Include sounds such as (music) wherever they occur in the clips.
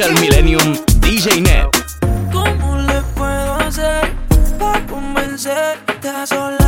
Social Millennium DJ Net. ¿Cómo le puedo hacer para convencerte a sola?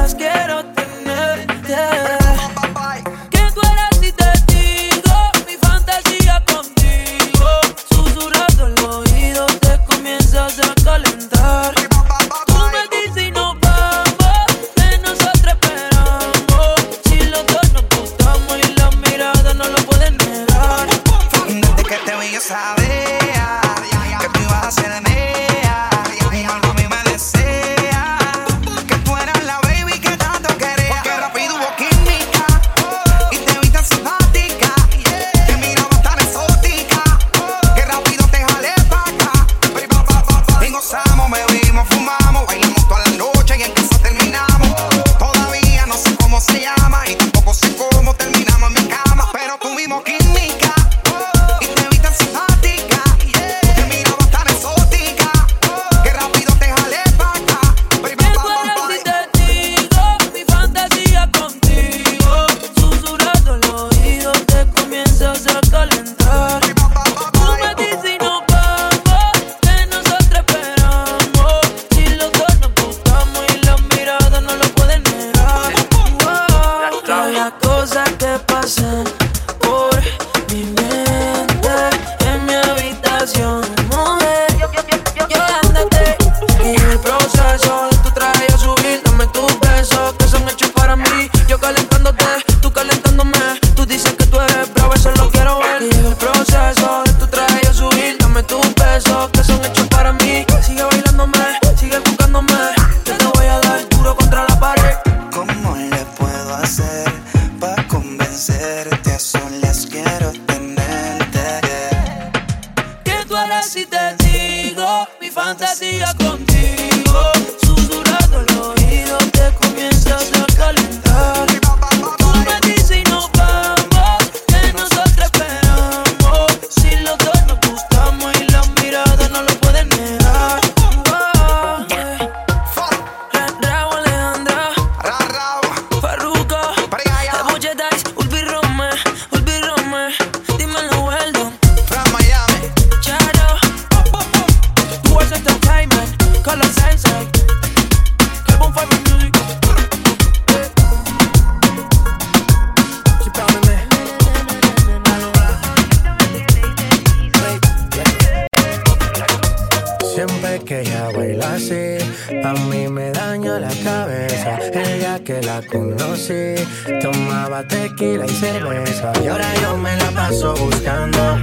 la cabeza el día que la conocí. Tomaba tequila y cerveza y ahora yo me la paso buscando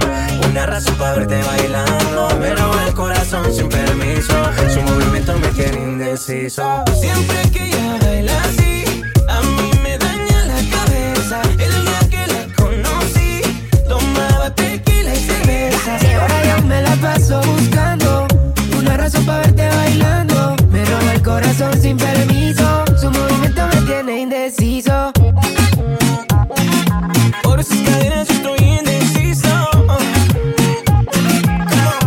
una razón para verte bailando. Pero el corazón sin permiso, su movimiento me tiene indeciso. Siempre que ella baila así. corazón sin permiso. Su movimiento me tiene indeciso. Por sus cadenas estoy indeciso.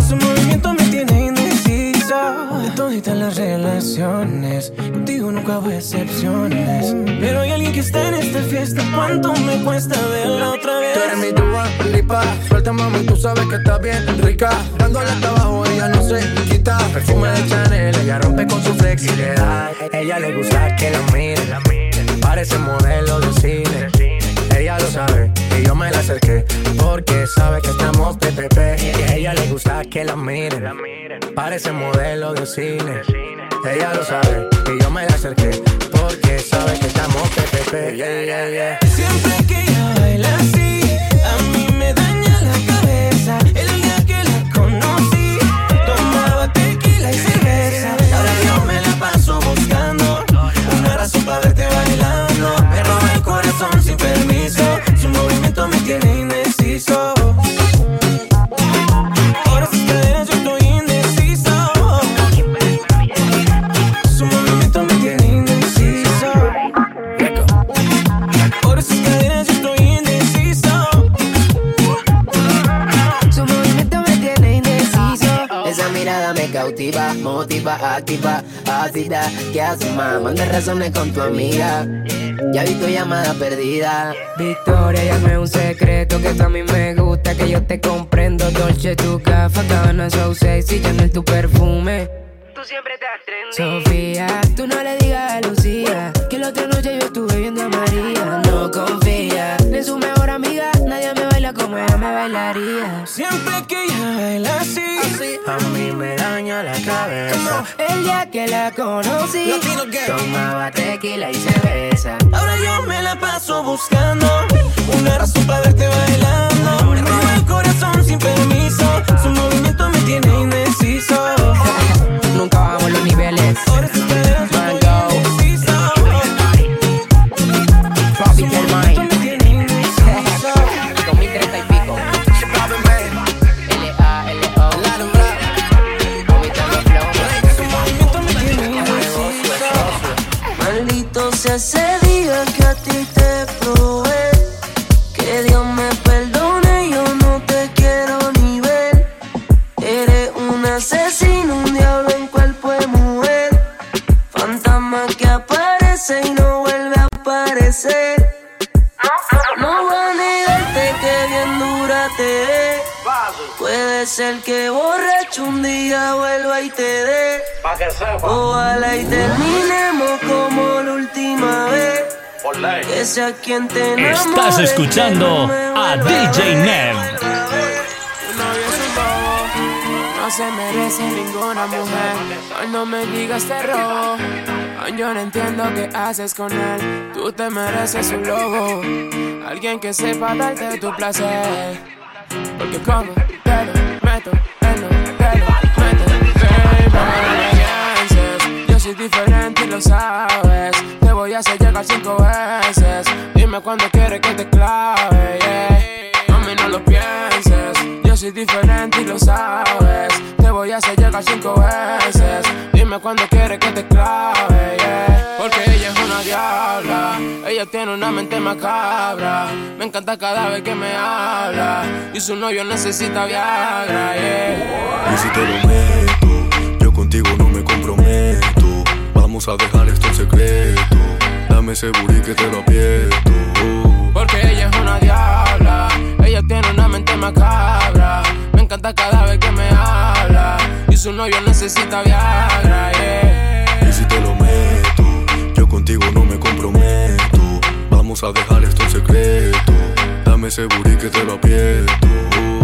Su movimiento me tiene indeciso. De todas las relaciones, contigo nunca hago excepciones. Pero hay alguien que está en esta fiesta. ¿Cuánto me cuesta verlo? Tú eres mi duda, lipa. Suelta, mami, tú sabes que estás bien rica. Dándole hasta abajo, ella no se quita. Perfume de Chanel, ella rompe con su flexibilidad. Ella le gusta que la mire. Parece modelo de cine. Ella lo sabe y yo me la acerqué porque sabe que estamos PPP. Y a ella le gusta que la miren. Parece modelo de cine. Ella lo sabe y yo me la acerqué porque sabe que estamos PPP. Yeah, yeah, yeah. Siempre que motiva, activa, ácida. ¿Qué haces, más? Manda razones con tu amiga. Ya vi tu llamada perdida. Victoria, ya un secreto que a mí me gusta, que yo te comprendo. Dolce, tu gafa, cabana, so sexy, ya no es tu perfume. Tú siempre te atrendes. Sofía, tú no le digas a Lucía que la otra noche yo estuve viendo a María. No confía en su mejor amiga, nadie me baila como ella me bailaría. Siempre que ella baila así a mí me daña la cabeza. El día que la conocí, tomaba tequila y cerveza. Ahora yo me la paso buscando una razón para verte bailando. Estás escuchando a DJ Nev. no se merece ninguna mujer. Ay, no me digas te robo. Ay, yo no entiendo qué haces con él. Tú te mereces un lobo, alguien que sepa darte tu placer. Porque como te lo meto, te lo, te lo meto, baby, no me pienses. Yo soy diferente y lo sabes. Dime cuándo quieres que te clave, yeah. A mí no lo pienses. Yo soy diferente y lo sabes. Te voy a hacer llegar cinco veces. Dime cuándo quieres que te clave, yeah. Porque ella es una diabla. Ella tiene una mente macabra. Me encanta cada vez que me habla. Y su novio necesita Viagra, yeah. Y si te lo meto, yo contigo no me comprometo. Vamos a dejar esto en secreto. Dame ese booty que te lo aprieto. Me encanta cada vez que me habla. Y su novio necesita Viagra, yeah. Y si te lo meto, yo contigo no me comprometo. Vamos a dejar esto en secreto. Dame ese booty que te lo aprieto.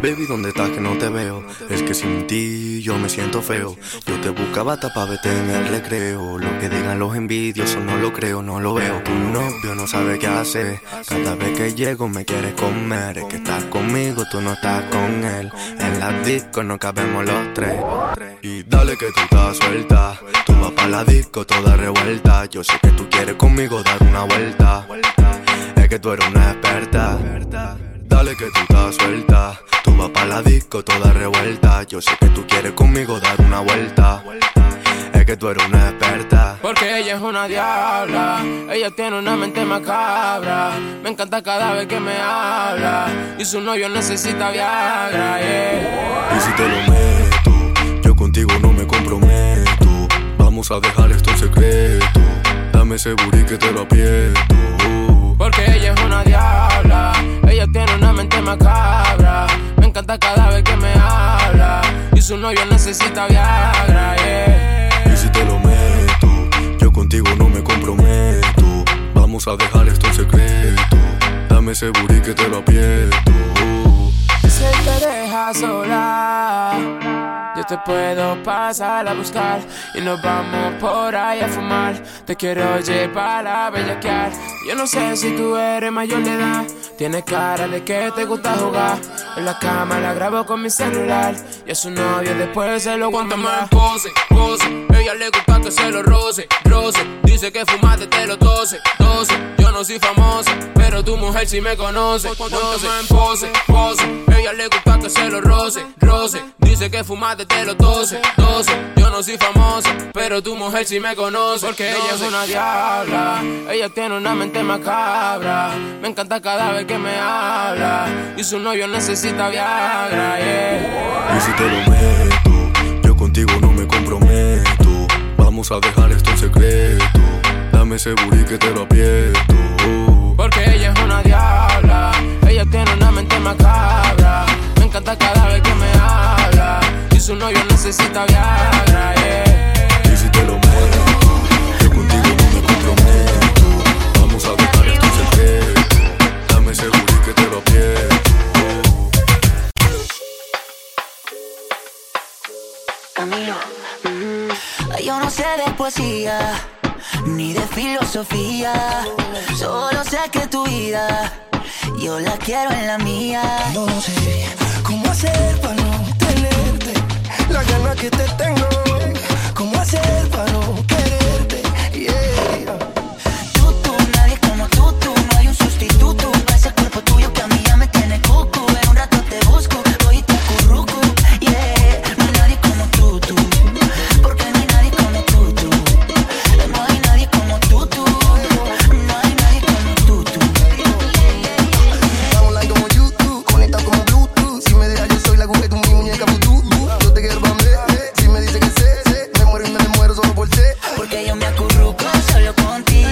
Baby, ¿dónde estás que no te veo? Es que sin ti yo me siento feo. Yo te buscaba hasta pa' verte en el recreo. Lo que digan los envidiosos no lo creo, no lo veo. Tu novio no sabe qué hacer. Cada vez que llego me quiere comer. Es que estás conmigo, tú no estás con él. En la disco no cabemos los tres. Y dale que tú estás suelta. Tú vas pa' la disco toda revuelta. Yo sé que tú quieres conmigo dar una vuelta. Es que tú eres una experta. Dale que tú estás suelta. Tú vas pa' la disco toda revuelta. Yo sé que tú quieres conmigo dar una vuelta. Es que tú eres una experta. Porque ella es una diabla, ella tiene una mente macabra. Me encanta cada vez que me habla. Y su novio necesita Viagra, yeah. Y si te lo meto, yo contigo no me comprometo. Vamos a dejar esto en secreto. Dame ese booty que te lo aprieto. Porque ella es una diabla, macabra. Me encanta cada vez que me habla. Y su novio necesita Viagra, yeah. Y si te lo meto, yo contigo no me comprometo. Vamos a dejar esto en secreto. Dame ese booty que te lo aprieto. Si él te deja sola, te puedo pasar a buscar y nos vamos por ahí a fumar. Te quiero llevar a bellaquear. Yo no sé si tú eres mayor de edad, tienes cara de que te gusta jugar. En la cama la grabo con mi celular y a su novio después se lo cuento más. Pose, pose, ella le gusta que se lo roce, roce. Dice que fumaste te lo tose, tose. Yo no soy famoso, pero tu mujer sí me conoce. Conoce, pose, pose. Ella le gusta que se lo roce, roce. Dice que fumaste desde los 12, 12. Yo no soy famosa, pero tu mujer sí me conoce. Porque ella es una diabla, ella tiene una mente macabra. Me encanta cada vez que me habla. Y su novio necesita Viagra, yeah. Y si te lo meto, yo contigo no me comprometo. Vamos a dejar esto en secreto. Dame ese burí que te lo aprieto. Ella tiene una mente macabra. Me encanta cada vez que me habla. Y su novio necesita Viagra, yeah. Y si te lo muero, yo contigo no me comprometo. Vamos a buscar el secreto. Dame seguro que te lo pierdo. Camilo, mm, yo no sé de poesía ni de filosofía. Solo sé que tu vida yo la quiero en la mía. No sé cómo hacer para no tenerte. La gana que te tengo. ¿Cómo hacer para no quererte? Yeah. Tú, tú, nadie como tú, tú. No hay un sustituto. Ese cuerpo tuyo que a mí solo contigo.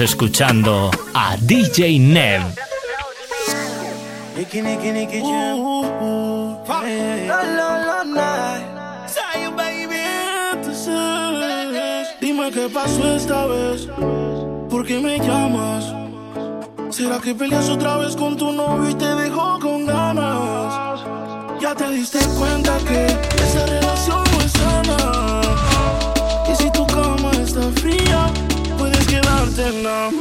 Escuchando a DJ Nev. Dime qué pasó esta vez, ¿por qué me llamas? ¿Será que peleas otra vez con tu novio y te dejó con ganas? Ya te diste cuenta que esa relación now.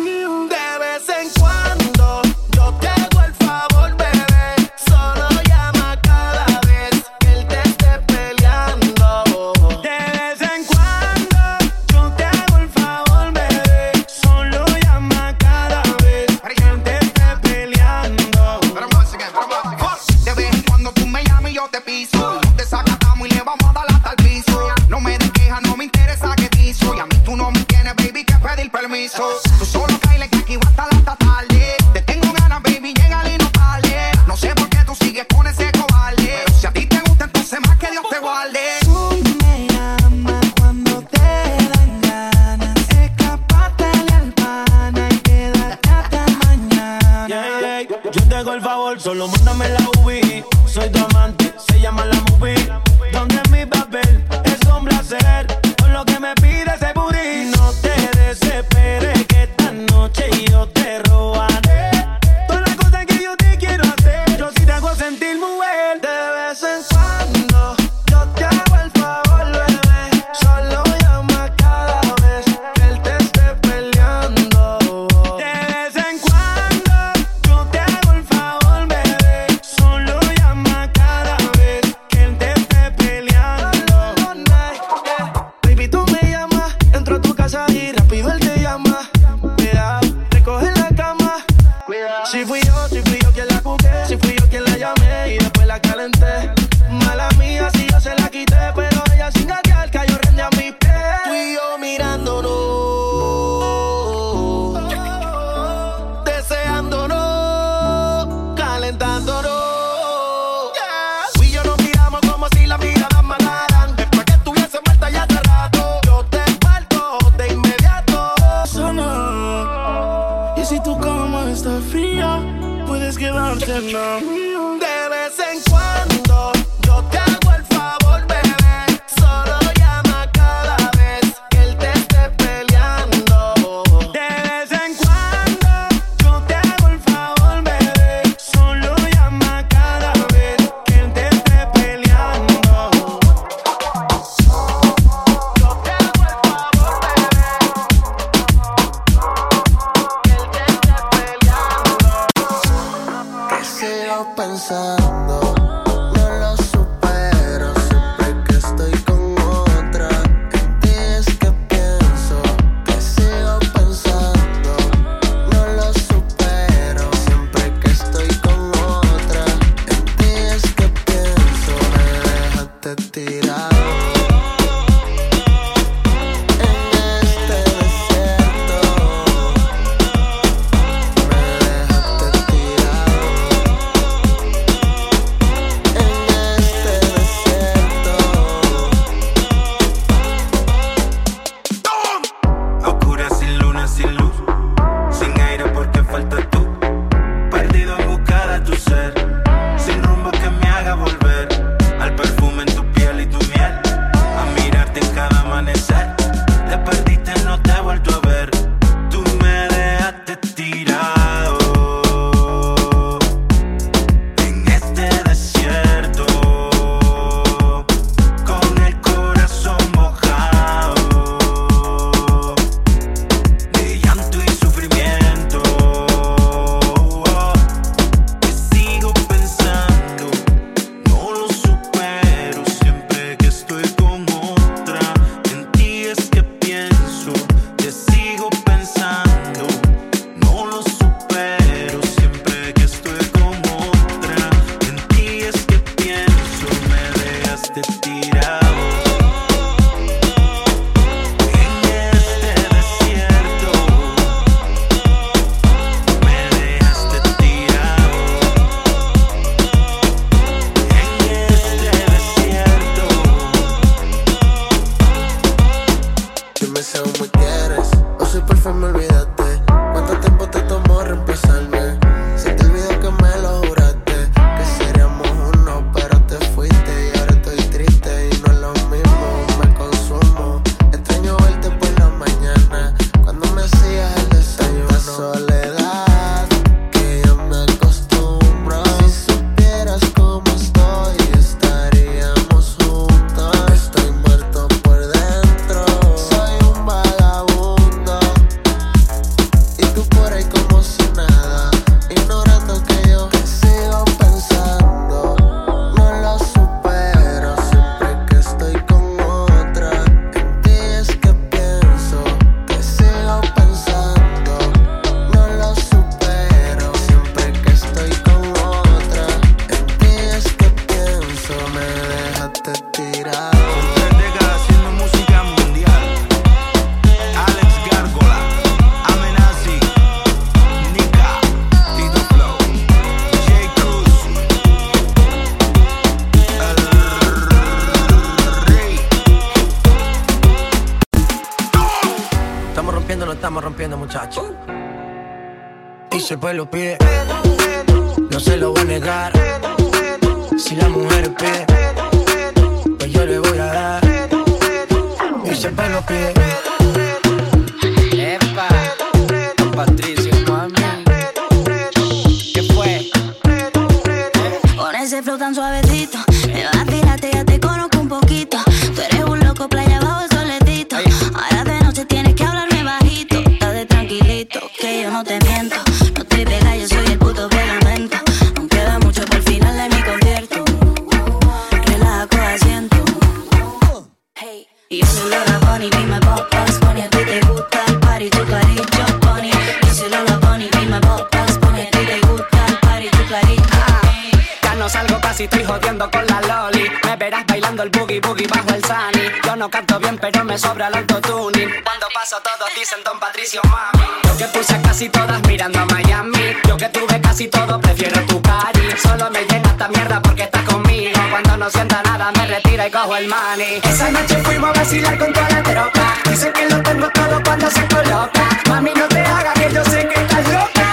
Cuando no sienta nada, me retiro y cojo el money. Esa noche fuimos a vacilar con toda la tropa. Dicen que lo tengo todo cuando se coloca. Mami, no te hagas que yo sé que estás loca.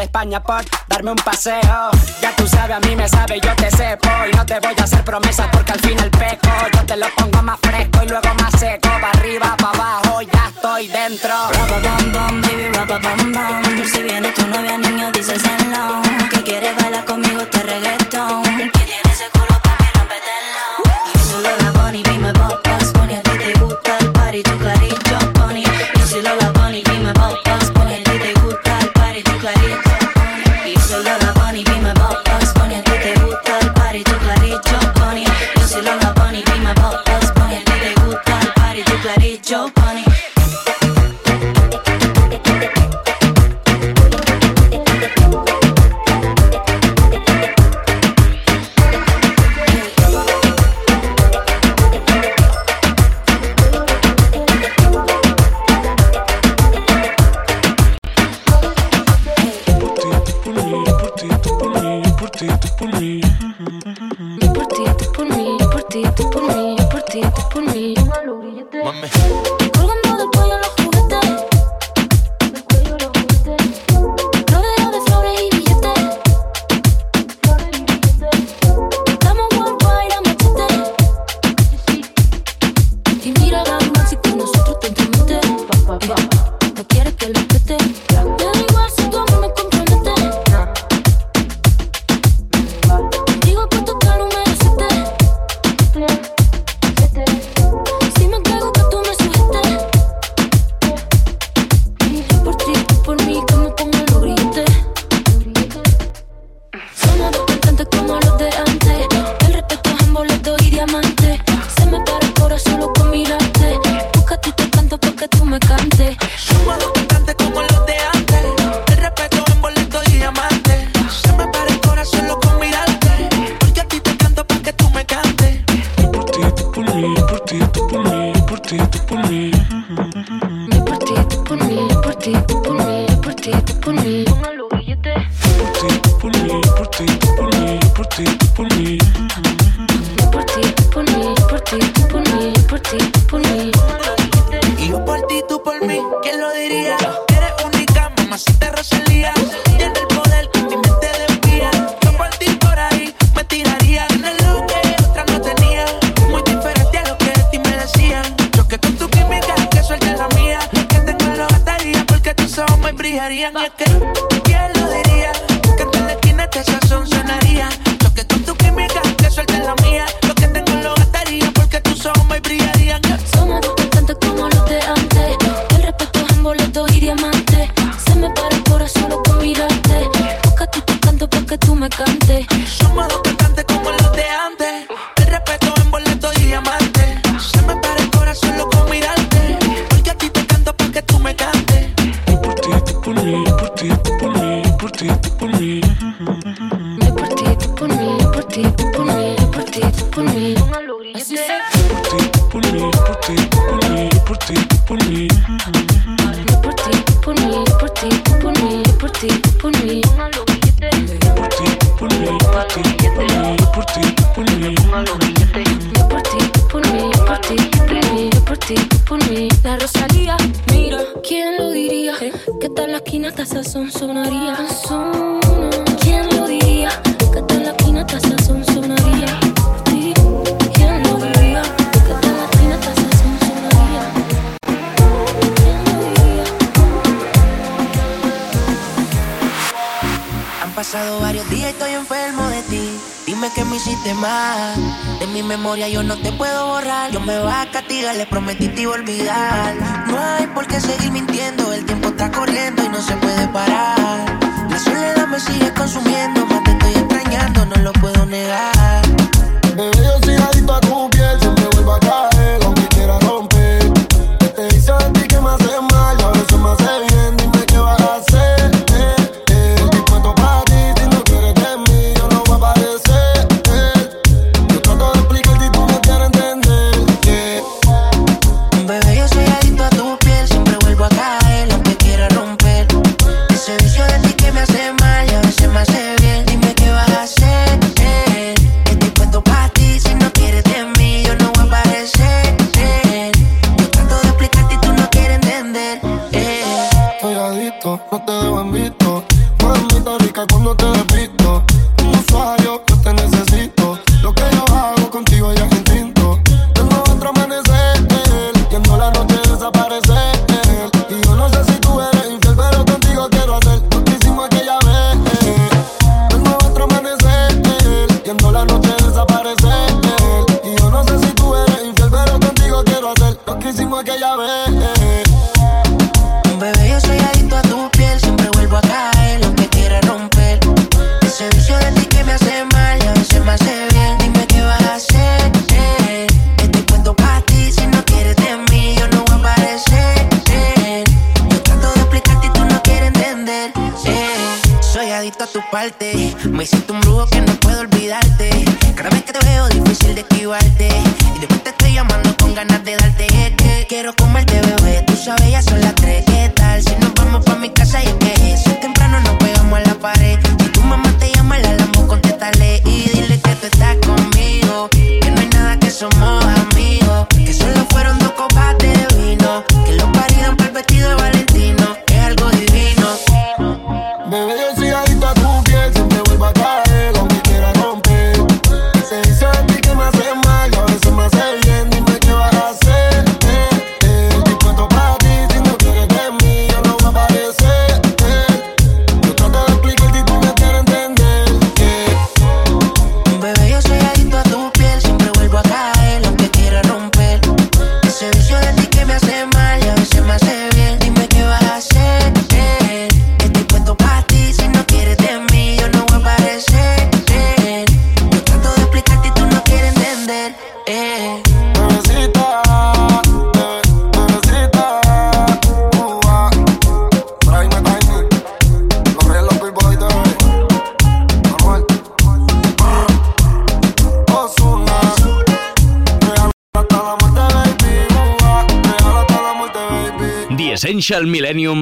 España por darme un paseo. Ya tú sabes, a mí me sabe, yo te sepo. Y no te voy a hacer promesas porque al fin el peco. Yo te lo pongo más fresco y luego más seco. Pa' arriba, pa' abajo, ya estoy dentro. Rapa bam bam, baby, rapa bam bam. Si viene tu novia, niño, dices hello. Que quieres bailar conmigo, te regreso Mami. Millennium.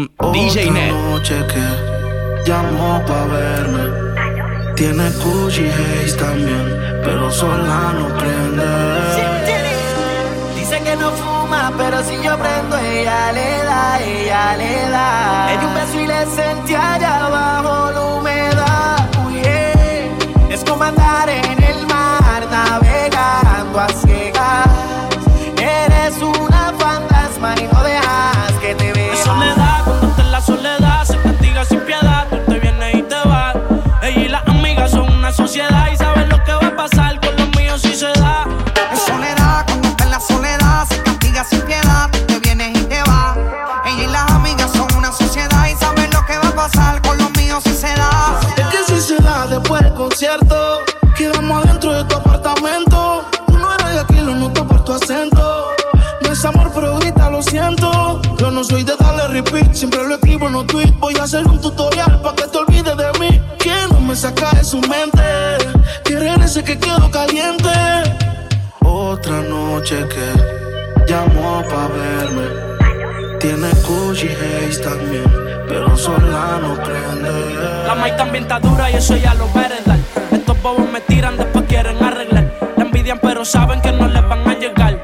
Siempre lo escribo en un tweet. Voy a hacer un tutorial para que te olvides de mí. Que no me saca de su mente. Querer ese que quedo caliente. Otra noche que llamó para verme. Tiene Gucci Haze también, pero sola no prende. La maíz también está dura y eso ya lo va. Estos bobos me tiran, después quieren arreglar. La envidian, pero saben que no les van a llegar.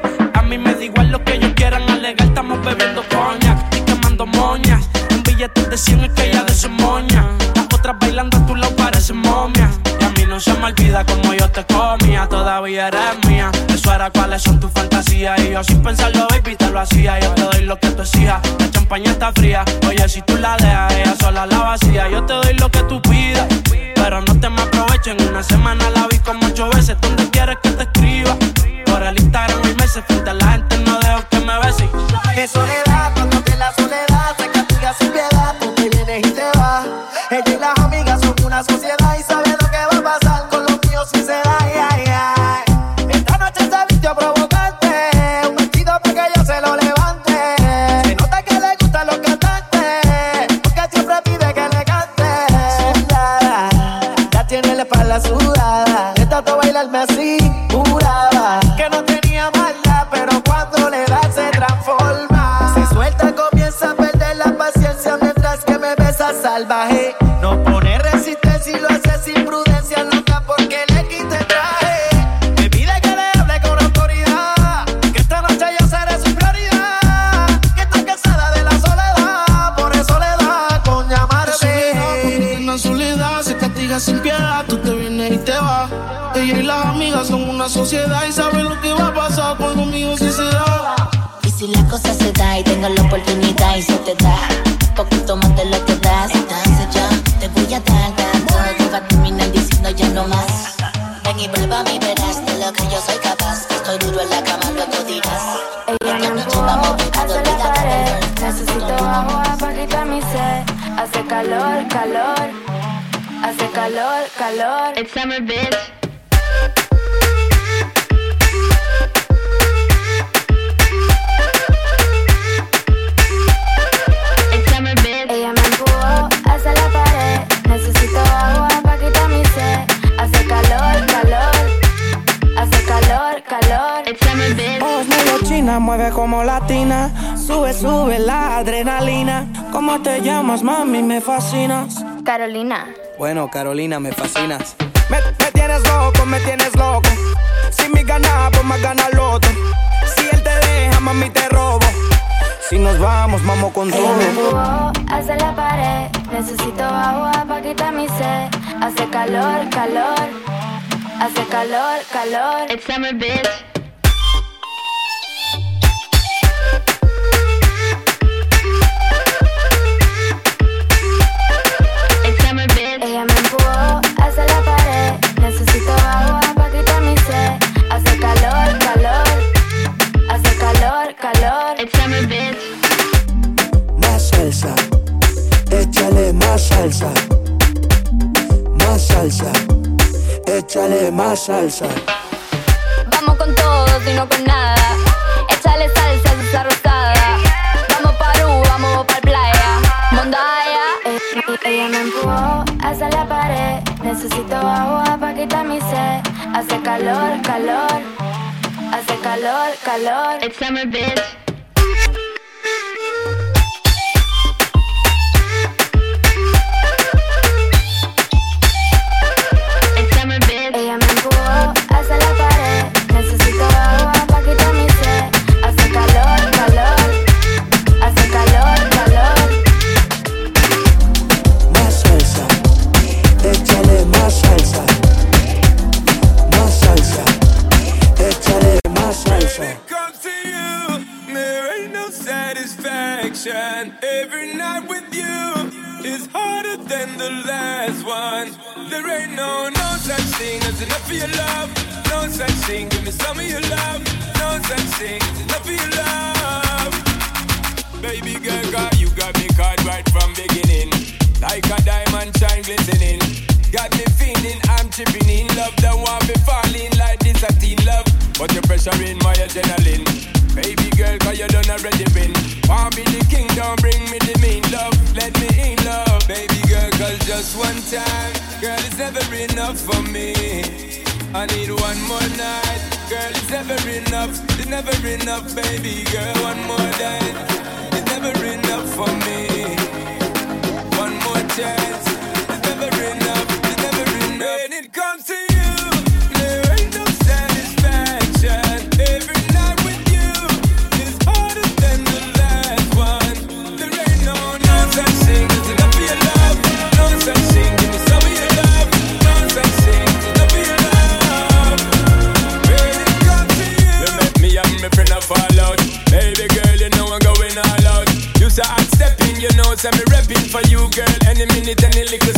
Etiquetas decían que ella de su moña. Las otras bailando a tu lado parecen momia. Y a mí no se me olvida como yo te comía. Todavía eres mía. Eso era cuáles son tus fantasías. Y yo sin pensarlo, baby, te lo hacía. Yo te doy lo que tú exijas. La champaña está fría. Oye, si tú la dejas, ella sola la vacía. Yo te doy lo que tú pidas. Pero no te me aprovechen. Una semana la vi como ocho veces. ¿Dónde quieres que te escriba? Por el Instagram hay meses. Frente a la gente no dejo que me beses. Que soledad una sociedad y saben lo que va a pasar cuando conmigo si se da. Y si la cosa se da y tengo la oportunidad y se te da, poquito más de lo que das. Entonces yo te voy a dar tanto que va a terminar diciendo ya no más. Ven y prueba mi verás de lo que yo soy capaz. Estoy duro en la cama, luego dirás. Esta noche vamos pegando liga con el Necesito agua para quitar mi sed. Hace calor, calor. Hace calor, calor. It's summer, bitch. Sube, sube la adrenalina. ¿Cómo te llamas, mami? Me fascinas. Carolina. Bueno, Carolina, me fascinas. Me, me tienes loco, me tienes loco. Si mi gana, pues más gana el otro. Si él te deja, mami, te robo. Si nos vamos, vamos con Ella me todo. empujó hacia la pared. Necesito agua para quitar mi sed. Hace calor, calor. Hace calor, calor. It's summer, bitch. Salsa. Más salsa, échale más salsa. Vamos con todo y no con nada. Échale salsa a esa rosada. Vamos pa' Perú, vamos pa' playa. Mondaya. Ella me empujó hacia la pared. Necesito agua para quitar mi sed. Hace calor, calor. Hace calor, calor. It's summer, bitch. Last one. There ain't no no such thing as enough for your love. No such thing, give me some of your love. No such thing as enough for your love. Baby girl, you got me caught right from beginning. Like a diamond shine glistening. Got me feeling I'm tripping in love. Don't want me falling like this a teen love. But your pressure in my adrenaline. Baby girl, cause you done already been. Want be the king, don't bring me the mean love. Let me in love. Baby cause just one time. Girl, it's never enough for me. I need one more night. Girl, it's never enough. It's never enough, baby girl. One more night. niggas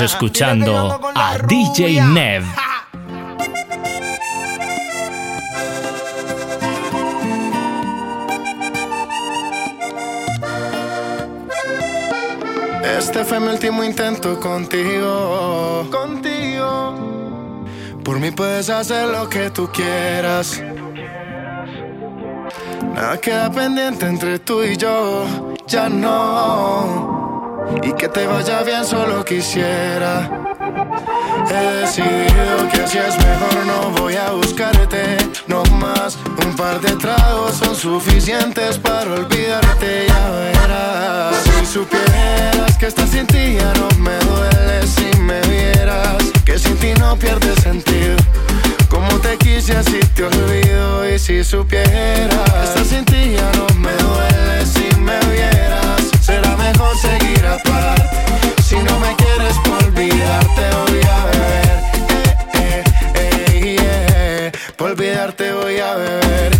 Estás escuchando a DJ Nev. (laughs) Este fue mi último intento contigo. Contigo. Por mí puedes hacer lo que tú quieras. Nada queda pendiente entre tú y yo. Ya no. Y que te vaya bien solo quisiera. He decidido que así es mejor, no voy a buscarte, no más. Un par de tragos son suficientes para olvidarte, ya verás. Si supieras que estás sin ti ya no me duele si me vieras, que sin ti no pierde sentido. Como te quise así te olvido y si supieras estás sin ti ya no me duele si me vieras, mejor seguir. Si no me quieres por olvidarte voy a beber. Eh, eh, eh. Por olvidarte voy a beber.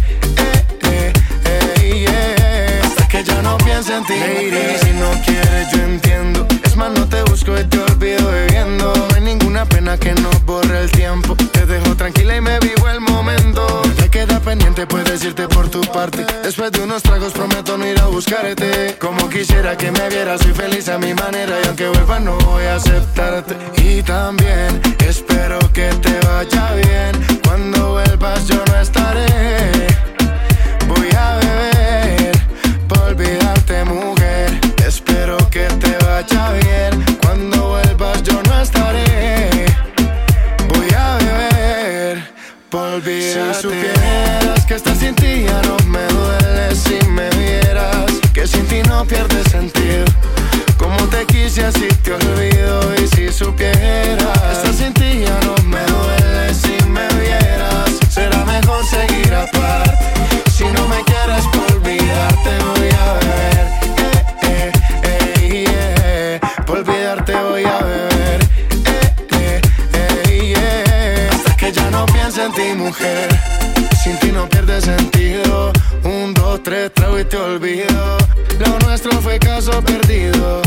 Eh, eh, eh. Hasta que ya no piense en ti. Si no quieres yo entiendo. Es más, no te busco y te olvido bebiendo. No hay ninguna pena que nos borre el tiempo. Te dejo tranquila y me vivo el momento. Queda pendiente, puedes irte por tu parte. Después de unos tragos prometo no ir a buscarte. Como quisiera que me vieras, soy feliz a mi manera. Y aunque vuelva no voy a aceptarte. Y también espero que te vaya bien. Cuando vuelvas yo no estaré. Voy a pierde sentido. Como te quise así te olvido y si supieras que estás sin ti ya no me duele si me vieras. Será mejor seguir aparte. Si no me quieres por olvidarte voy a beber. Eh, eh, eh, yeah. Por olvidarte voy a beber. Eh, eh, eh, yeah. Hasta que ya no piense en ti, mujer. Sin ti no pierde sentido. Un, dos, tres, trago y te olvido. Fue caso perdido.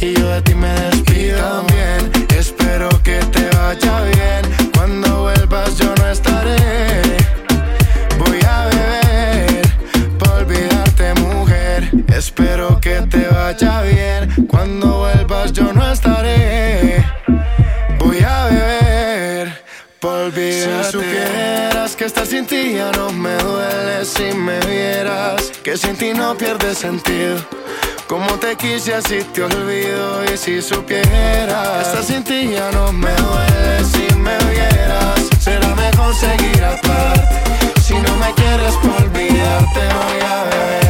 Y yo de ti me despido. También espero que te vaya bien. Cuando vuelvas yo no estaré. Voy a beber por olvidarte, mujer. Espero que te vaya bien. Cuando vuelvas yo no estaré. Voy a beber por olvidarte. Si supieras que estar sin ti ya no me duele si me vieras. Que sin ti no pierde sentido. Como te quise así te olvido y si supieras Estar sin ti ya no me duele. Si me vieras Será mejor seguir aparte. Si no me quieres por olvidarte voy a beber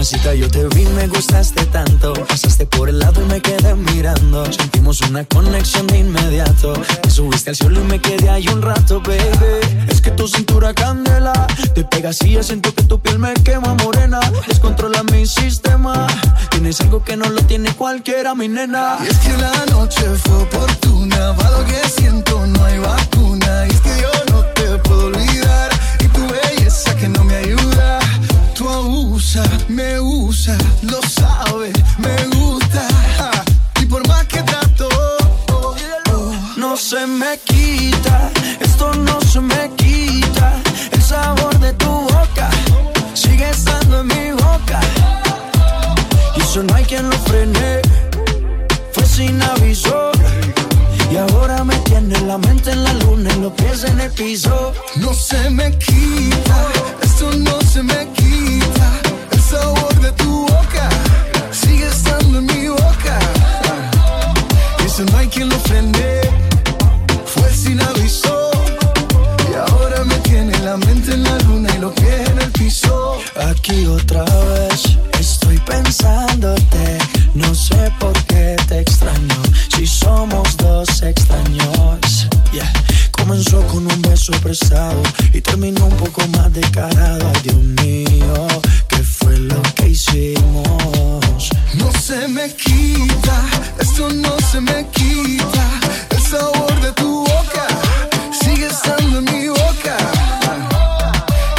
Mamacita, yo te vi, me gustaste tanto. Pasaste por el lado y me quedé mirando. Sentimos una conexión de inmediato. Te subiste al cielo y me quedé ahí un rato, baby. Es que tu cintura candela. Te pegas y siento que tu piel me quema morena. Descontrola mi sistema. Tienes algo que no lo tiene cualquiera, mi nena. Y es que la noche fue oportuna, para lo que siento no hay vacuna. Y es que yo no te puedo olvidar, y tu belleza que no me ayuda. Abusa, me usa, lo sabes, me gusta. Y por más que trato, no se me quita, esto no se me quita. El sabor de tu boca sigue estando en mi boca. Y eso no hay quien lo frene, fue sin aviso. Y ahora me tiene la mente en la luna y los pies en el piso. no se me quita, esto no se me quita. Sabor de tu boca sigue estando en mi boca. Y eso no hay quien lo frene, fue sin aviso. Y ahora me tiene la mente en la luna y los pies en el piso. Aquí otra vez estoy pensándote. No sé por qué te extraño. Si somos dos extraños. Yeah. Comenzó con un beso prestado y terminó un poco más descarado. Dios mío, ¿qué lo que hicimos? No se me quita, esto no se me quita. El sabor de tu boca sigue estando en mi boca.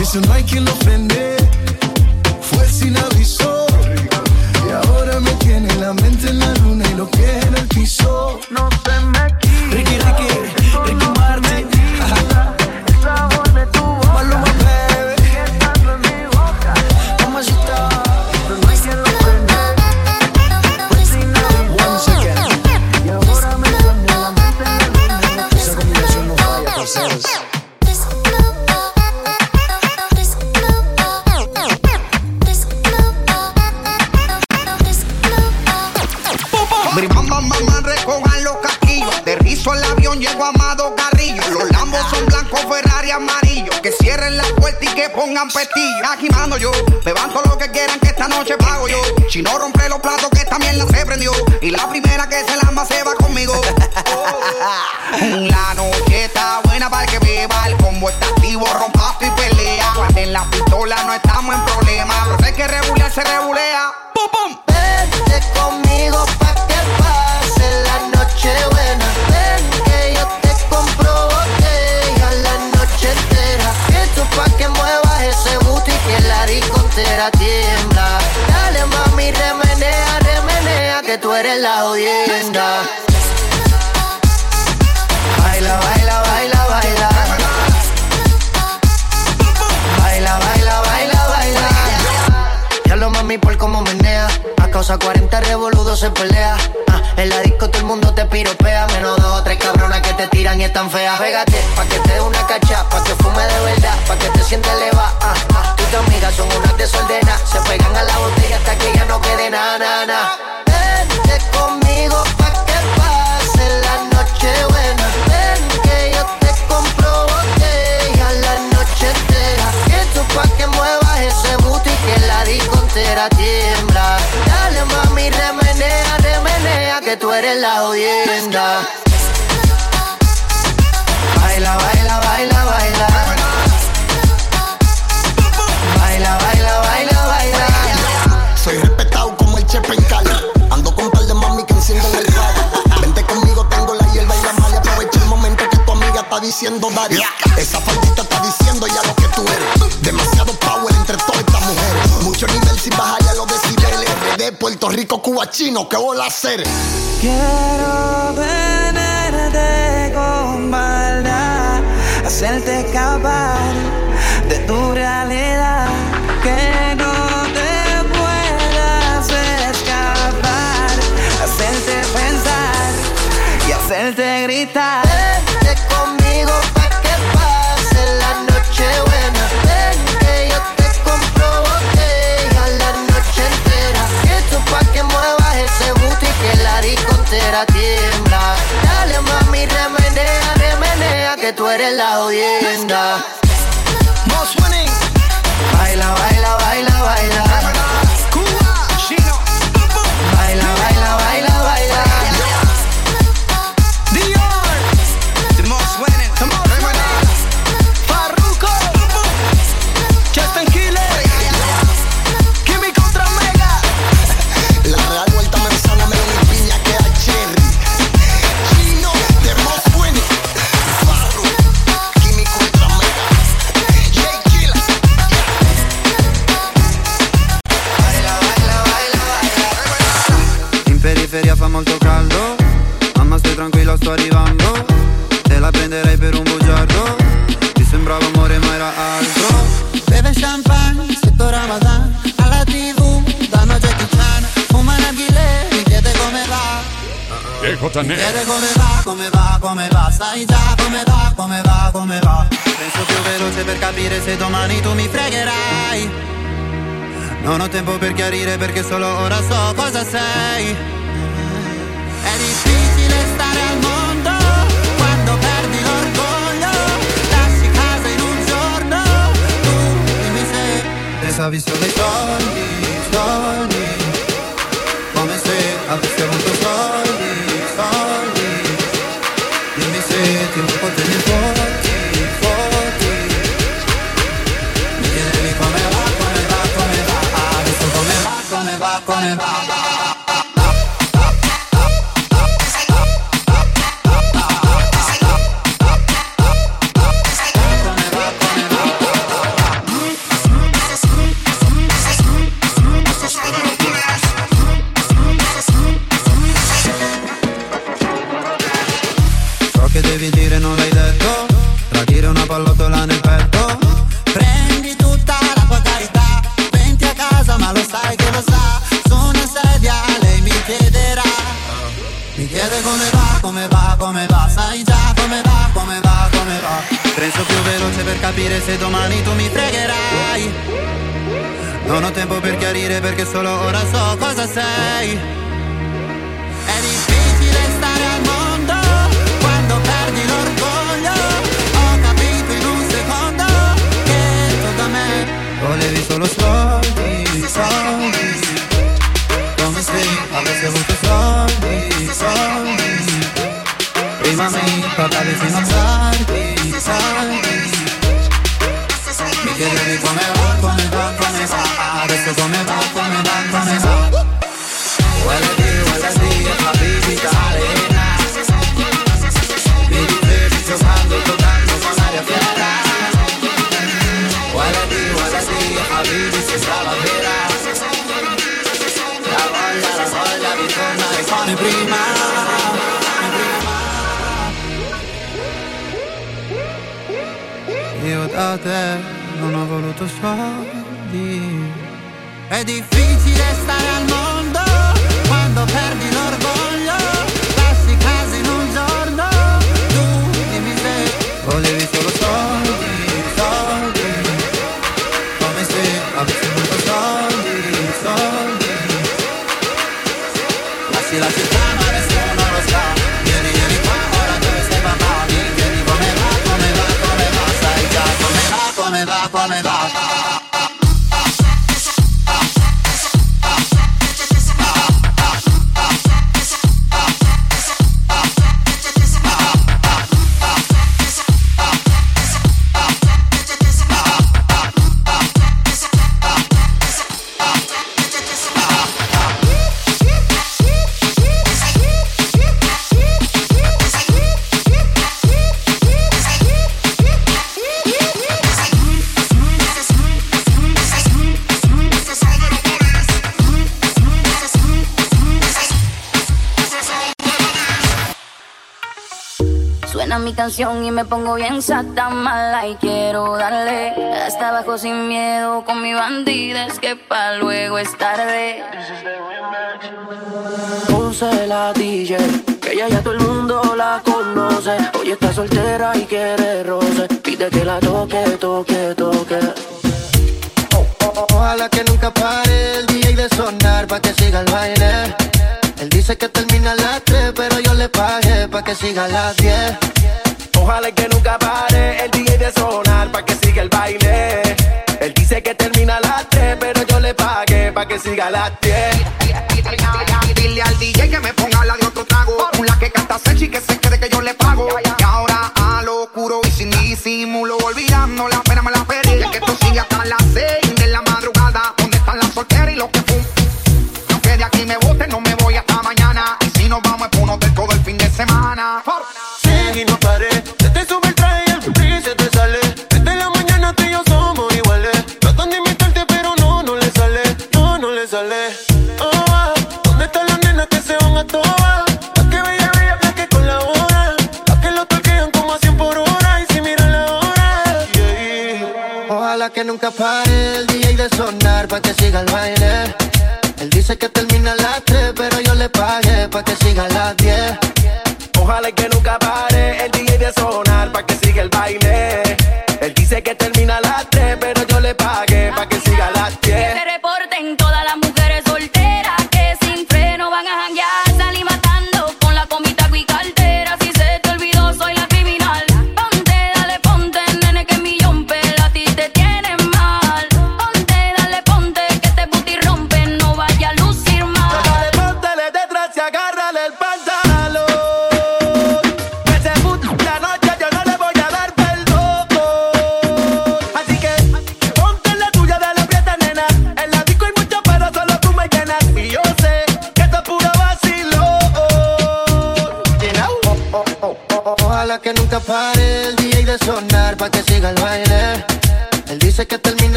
Eso no hay quien lo frene, fue sin aviso. Y ahora me tiene la mente en la luna y los pies en el piso. No se me quita. Amarillo. Que cierren la puerta y que pongan pestillo. Agimando yo, beban todo lo que quieran que esta noche pago yo. Si no rompe los platos que esta mierda se prendió. Y la primera que se lamba se va conmigo. (laughs) la noche está buena para que beba. El combo está activo, rompazo y pelea. En la pistola no estamos en problema. Pero sé que regular se regulea. Discontera tiembla. Dale mami, remenea, remenea que tú eres la jodienda. Baila, baila, baila, baila. Baila, baila, baila, baila. Ya lo mami por cómo menea. A causa 40 revoludos se pelea. Ah, en la disco todo el mundo te piropea. Menos dos o tres cabronas que te tiran y están feas. Pégate pa' que te dé una cacha, pa' que fume de verdad, pa' que te sientes eleva. Ah, tú y tu son unas desordenas. Se pegan a la botella hasta que ya no quede nada, nada, nada. Vente conmigo pa' que pase la noche buena. Ven que yo te compro botella la noche entera. Esto pa' que muevas ese booty que la discontera tiembla. Dale mami, remenea, remenea que tú eres la jodienda. Baila, baila, baila, baila. Baila, baila, baila, baila. Soy respetado como el Chepe en Cali. Ando con par de mami que encienden el party. Vente conmigo, tengo la hierba y la malla. Aprovecha el momento que tu amiga está diciendo Dari. Esa faldita está diciendo ya lo que tú eres. Demasiado power entre todas estas mujeres. Mucho nivel sin bajar ya los decibeles. De Puerto Rico, Cuba, chino, ¿qué voy a hacer? Quiero tenerte con maldad, hacerte escapar cadera tiembla. Dale mami, remenea, remenea, que tú eres la oyenda. Baila, baila, baila, baila. capire se domani tu mi fregherai. Non ho tempo per chiarire perché solo ora so cosa sei. È difficile stare al mondo quando perdi l'orgoglio. Lasci casa in un giorno, tu dimmi se pensavi solo ai soldi, soldi. Come se avessi avuto soldi, soldi. Dimmi se ti potevi on and pop. estate non ho voluto soldi. È difficile stare al mondo quando perdi la y me pongo bien sata mala y quiero darle hasta abajo sin miedo con mi bandida es que pa luego es tarde. Ponce la DJ, que ella ya todo el mundo la conoce. Hoy está soltera y quiere roce, pide que la toque, toque, toque. Ojalá que nunca pare el DJ de sonar pa' que siga el baile. Él dice que termina las 3, pero yo le pagué pa' que siga las 10. Ojalá que nunca pare el DJ de sonar pa' que siga el baile. Él dice que termina a las pero yo le pagué pa' que siga a las 10. Dile al DJ que me ponga la de otro trago. Una que canta Sechi que se quede que yo le pago. Y ahora a lo oscuro y sin disimulo, olvidando la pena Que nunca pare el DJ de sonar pa' que siga el baile. Él dice que termina a las 3, pero yo le pagué pa' que siga a las 10. Ojalá que nunca pare el DJ de sonar pa' que siga el baile. Él dice que termina a las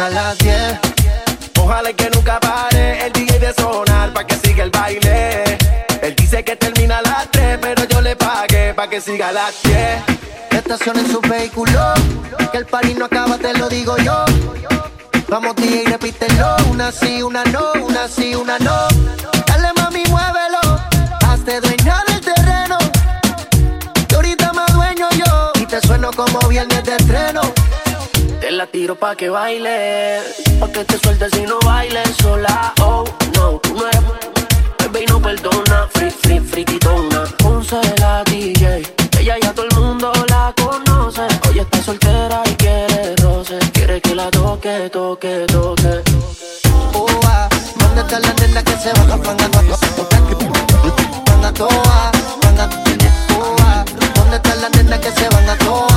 a las 10. Ojalá que nunca pare el DJ de sonar pa' que siga el baile. Él dice que termina a las 3, pero yo le pagué pa' que siga a las 10. Que estacionen su vehículo. Que el party no acaba, te lo digo yo. Vamos, DJ, repítelo. Una sí, una no, una sí, una no. La tiro pa' que baile, pa' que te sueltes y no bailes sola. Oh, no, tú no eres bebé y no perdona. Free, free, friquitona. Ponce la DJ, ella ya todo el mundo la conoce. Hoy está soltera y quiere roce, quiere que la toque, toque, toque. Oh, ah, ¿Dónde están las nenas que se van a pangar? Van a toa, van a toa. ¿Dónde están las nenas que se van a toa?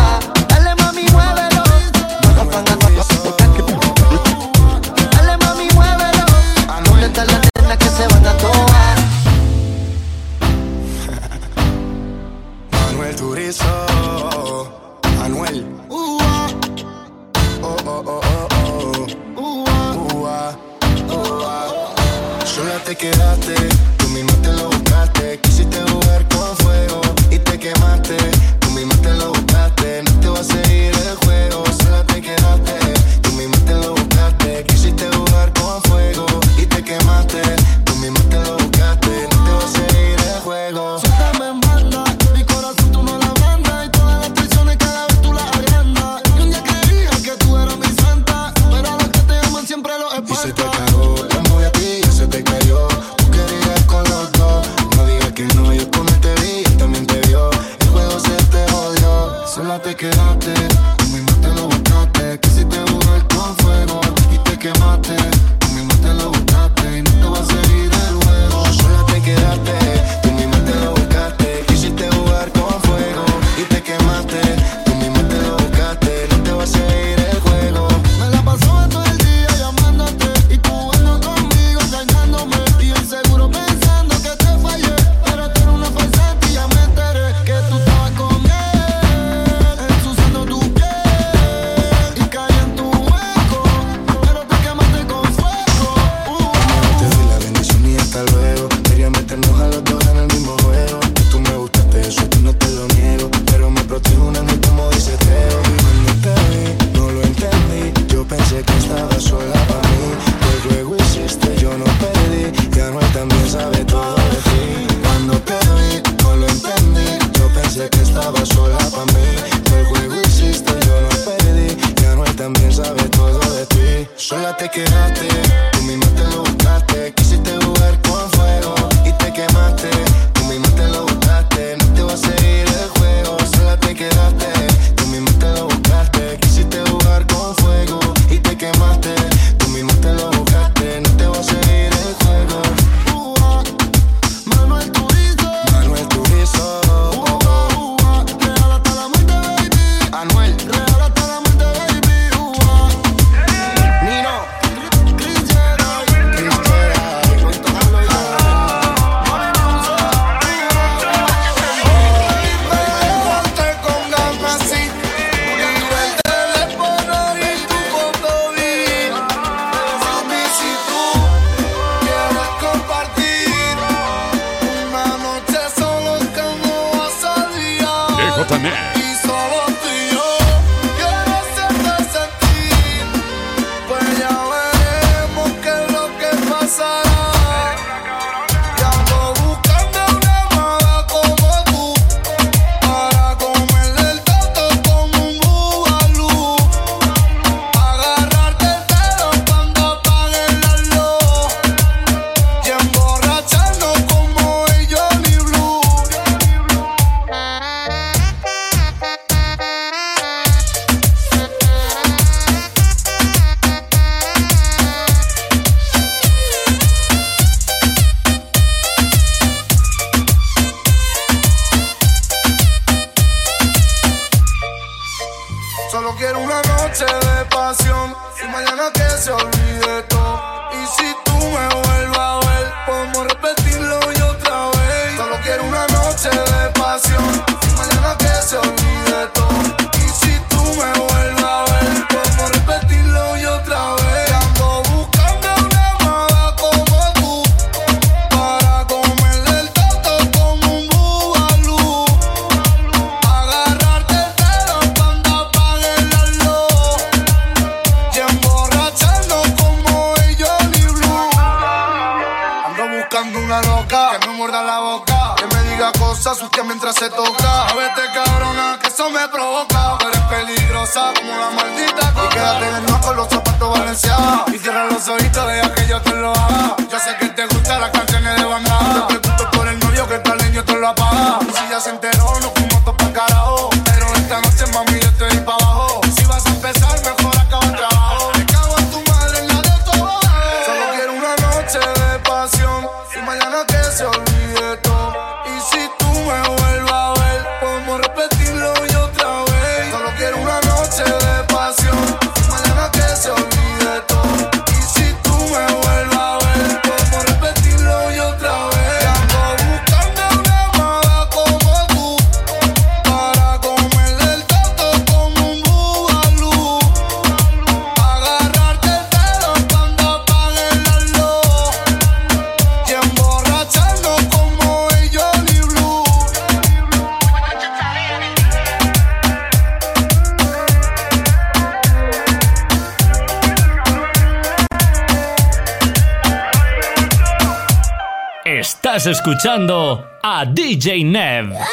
Escuchando a DJ Nev.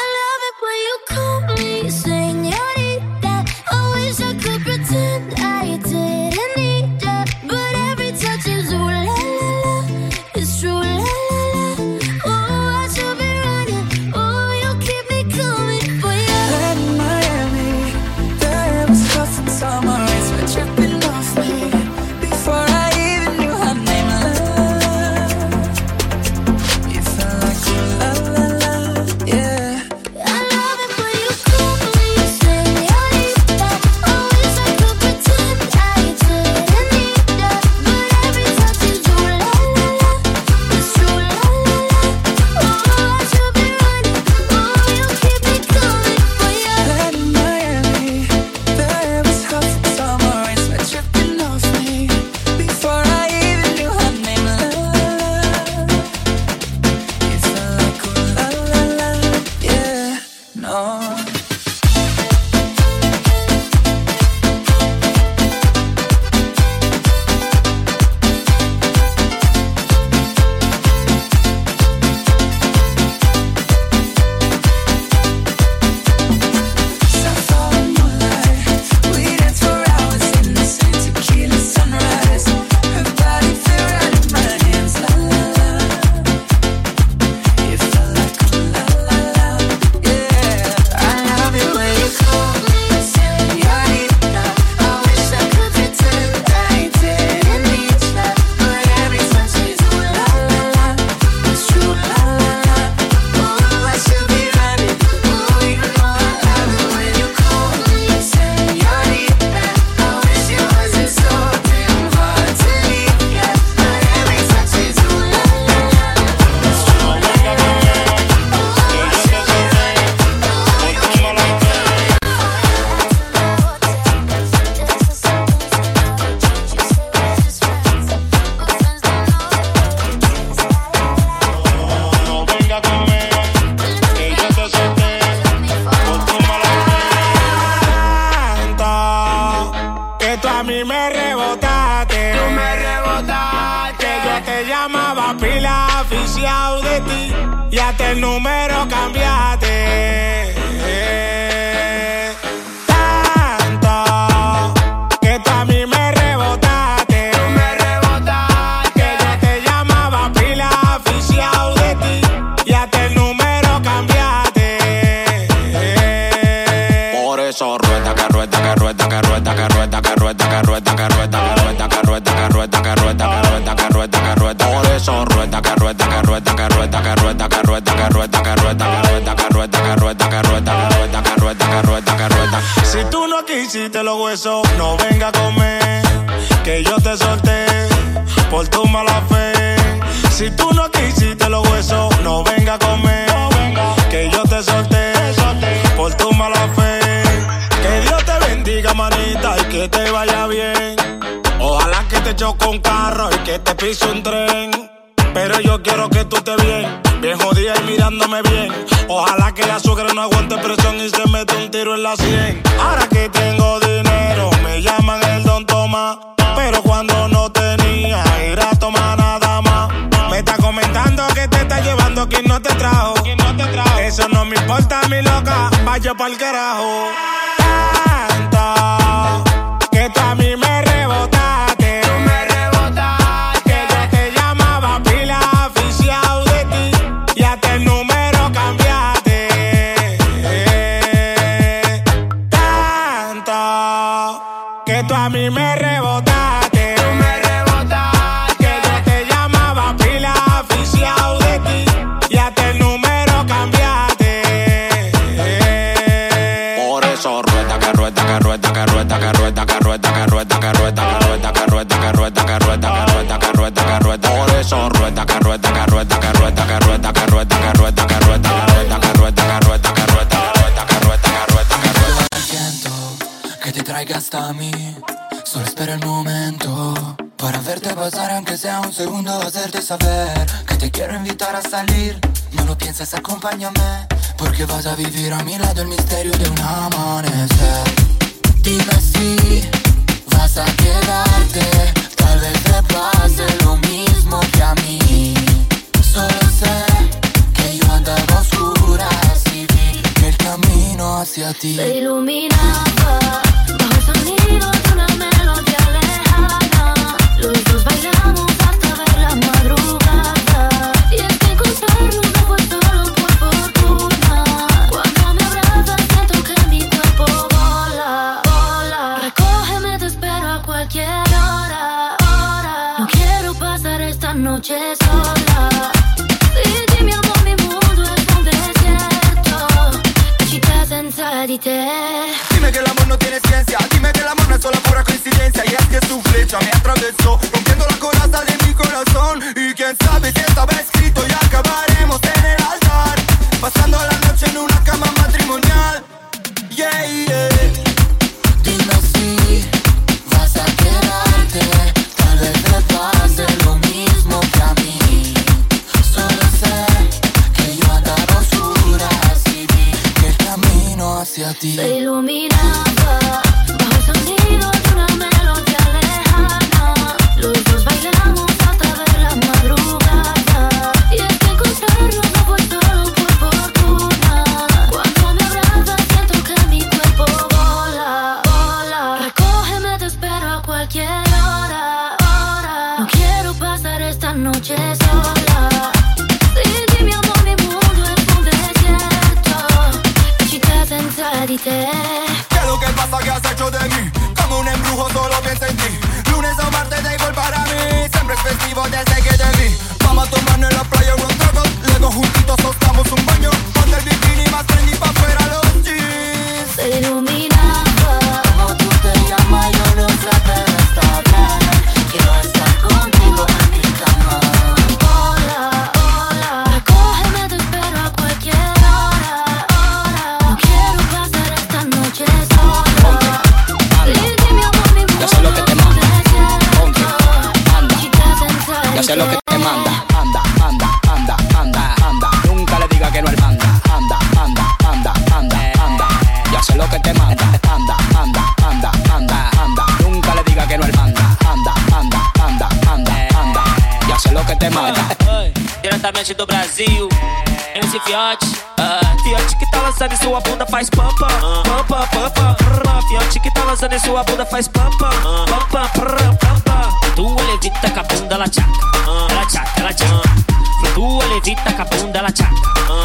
hacerte saber que te quiero invitar a salir. No lo pienses, acompáñame, porque vas a vivir a mi lado el misterio de un amanecer. Dime si vas a quedarte, tal vez te pase lo mismo que a mí. Solo sé que yo andaba oscura y vi que el camino hacia ti se iluminaba. me now. Lançando em sua bunda faz pam pam, pam pam pam pam. pam. Fiote que tá lançando em sua bunda faz pam pam, pam pam pam pam pam. Tua levita com a bunda ela tchaca, ela tchaca, ela tchaca. Tua levita com a bunda ela tchaca,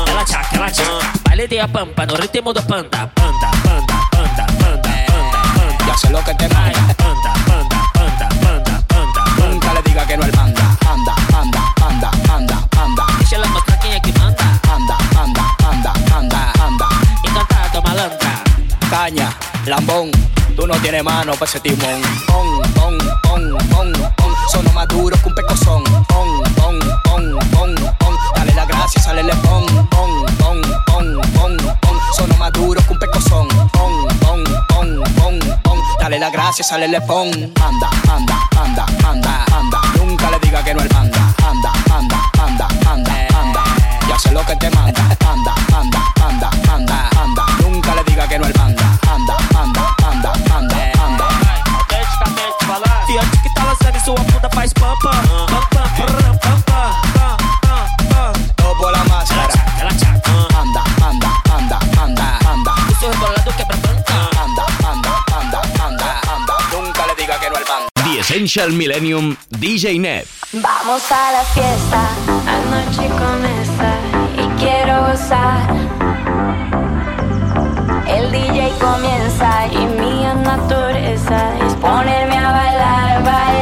ela tchaca, ela tchaca. Baile de a pampa no ritmo do panda, panda, panda, panda, panda, panda, panda. Ya sé lo que te mata. Panda, panda, panda, lambón, tú no tienes mano para ese timón. Pon, pon, pon, pon, pon. Sono más duro que un pecozón. Pon, pon, pon, pon, pon. Dale la gracia, sale le pon. Pon, pon, pon, pon, pon. Sono más duro que un pecozón. Pon, pon, pon, pon, pon. Dale la gracia, sale le pon. Anda, anda, anda, anda, anda. Nunca le diga que no al panda. Anda, anda, anda, anda, anda. Ya sé lo que te manda. Anda, anda, anda, anda, anda. Nunca le diga que no panda. Anda, lançando sua bunda faz pam pam, pam pam, pam pam, pam pam, pam. Todo por la máscara. Ela tchaca, Anda, anda, anda, anda, anda. o seu rebolado quebra banca. Anda, anda, anda, anda, anda. Nunca le diga que no al panda. The Essential Millennium DJ Net. Vamos a la fiesta, la noche comienza y quiero gozar. El DJ comienza y mi naturaleza es ponerme a bailar, bailar,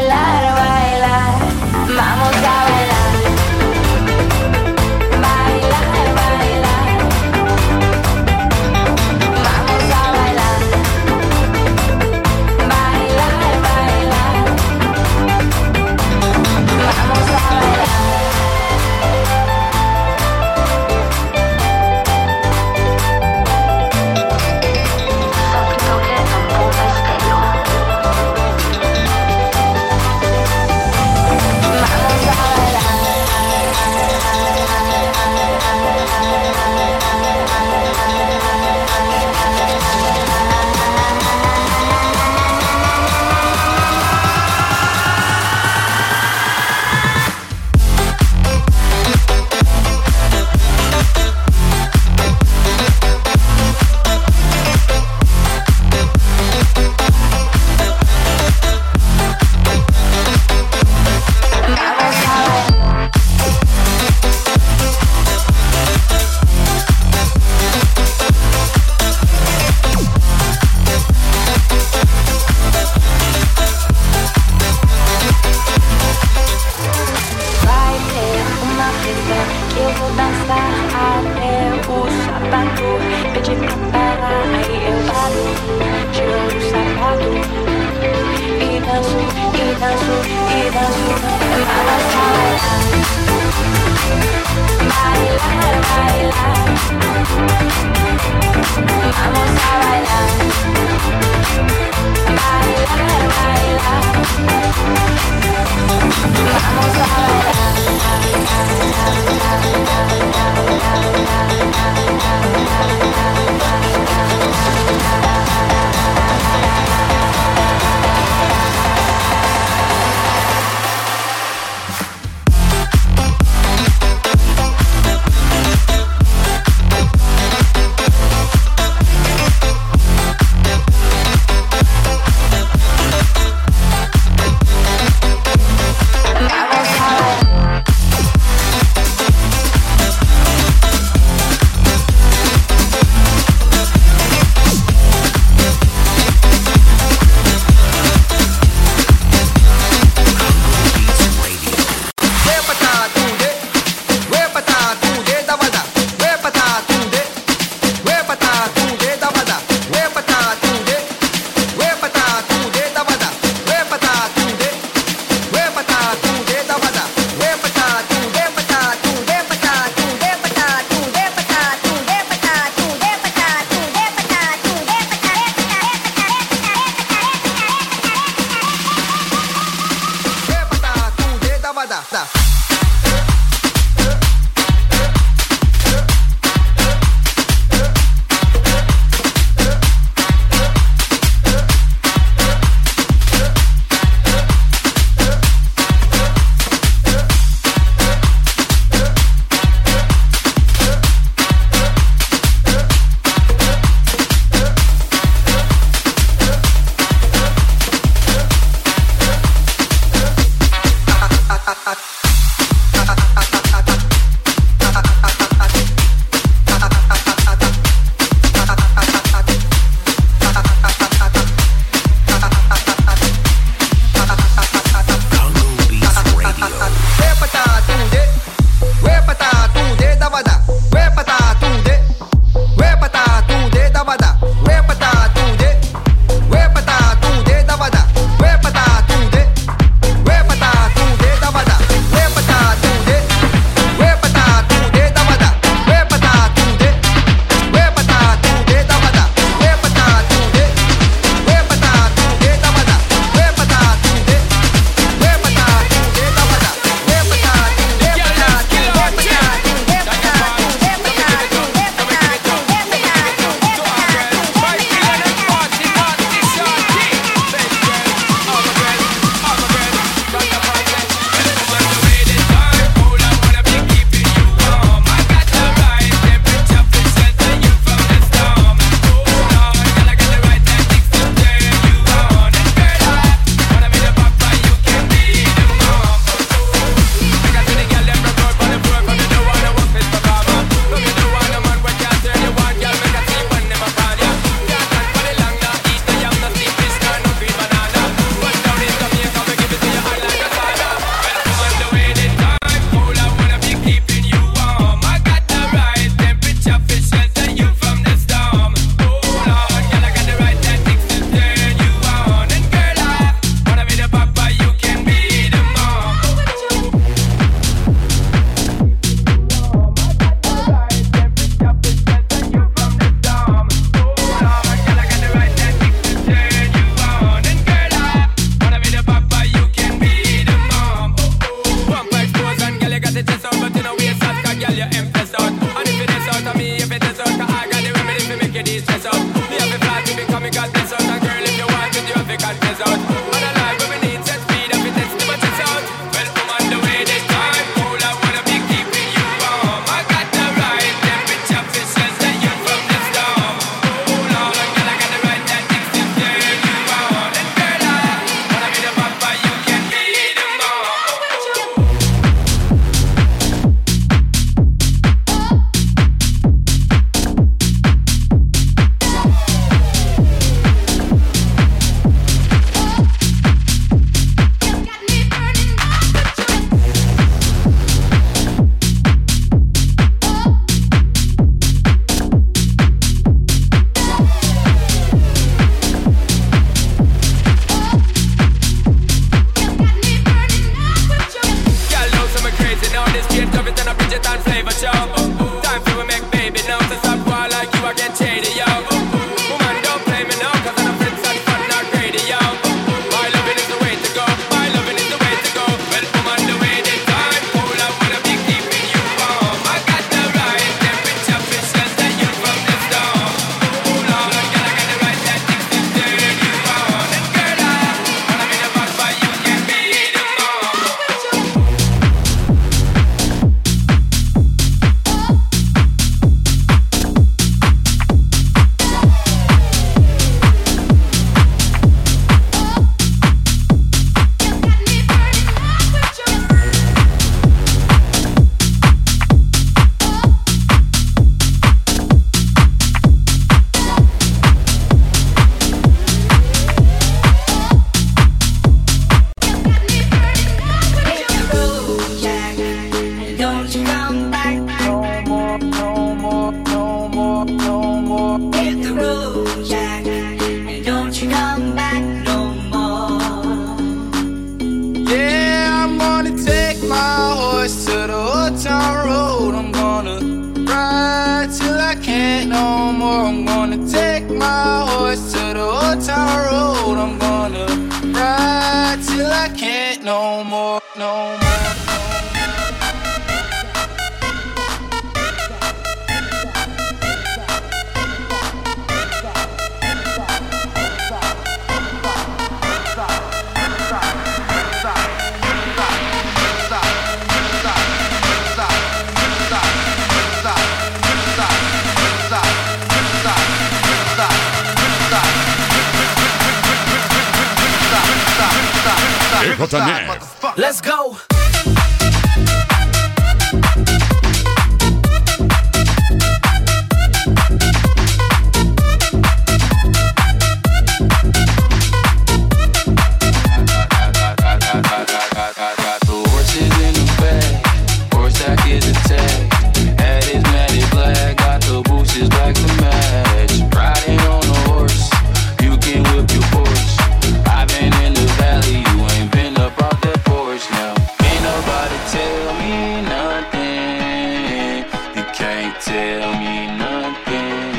tell me nothing.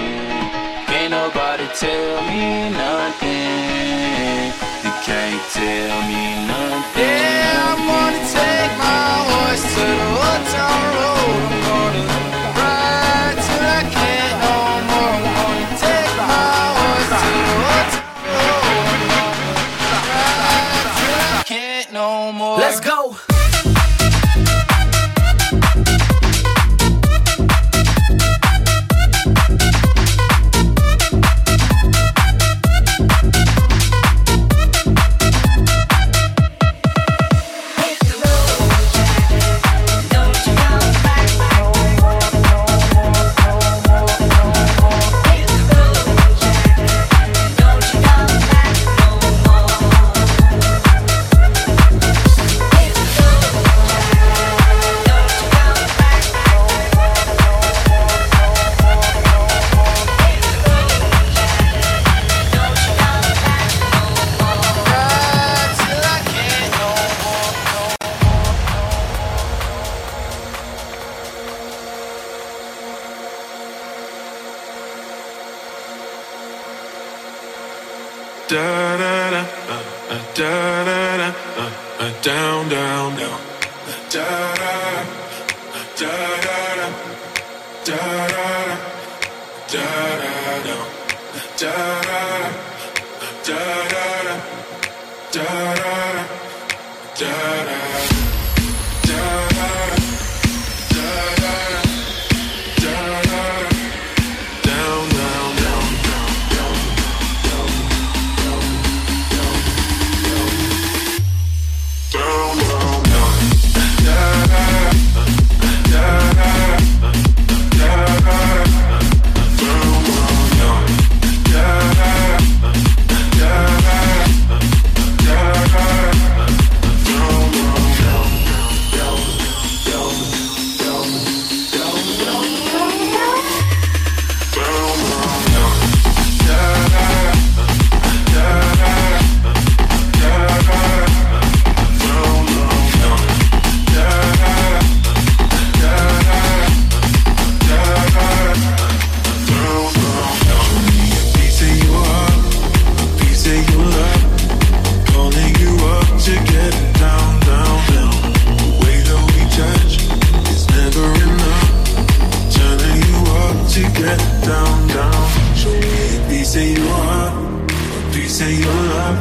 Can't nobody tell me nothing. say you want, do you say you're up?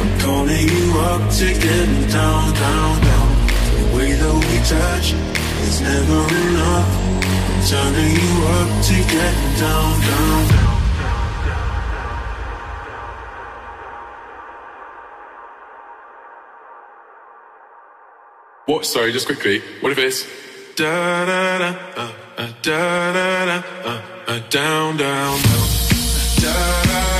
I'm calling you up to get down, down, down. The way that we touch is never enough. I'm turning you up to get down, down, down. What? Sorry, just quickly. What if it's da da da uh, uh, da da da uh, uh, down down down da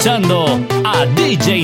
escuchando a DJ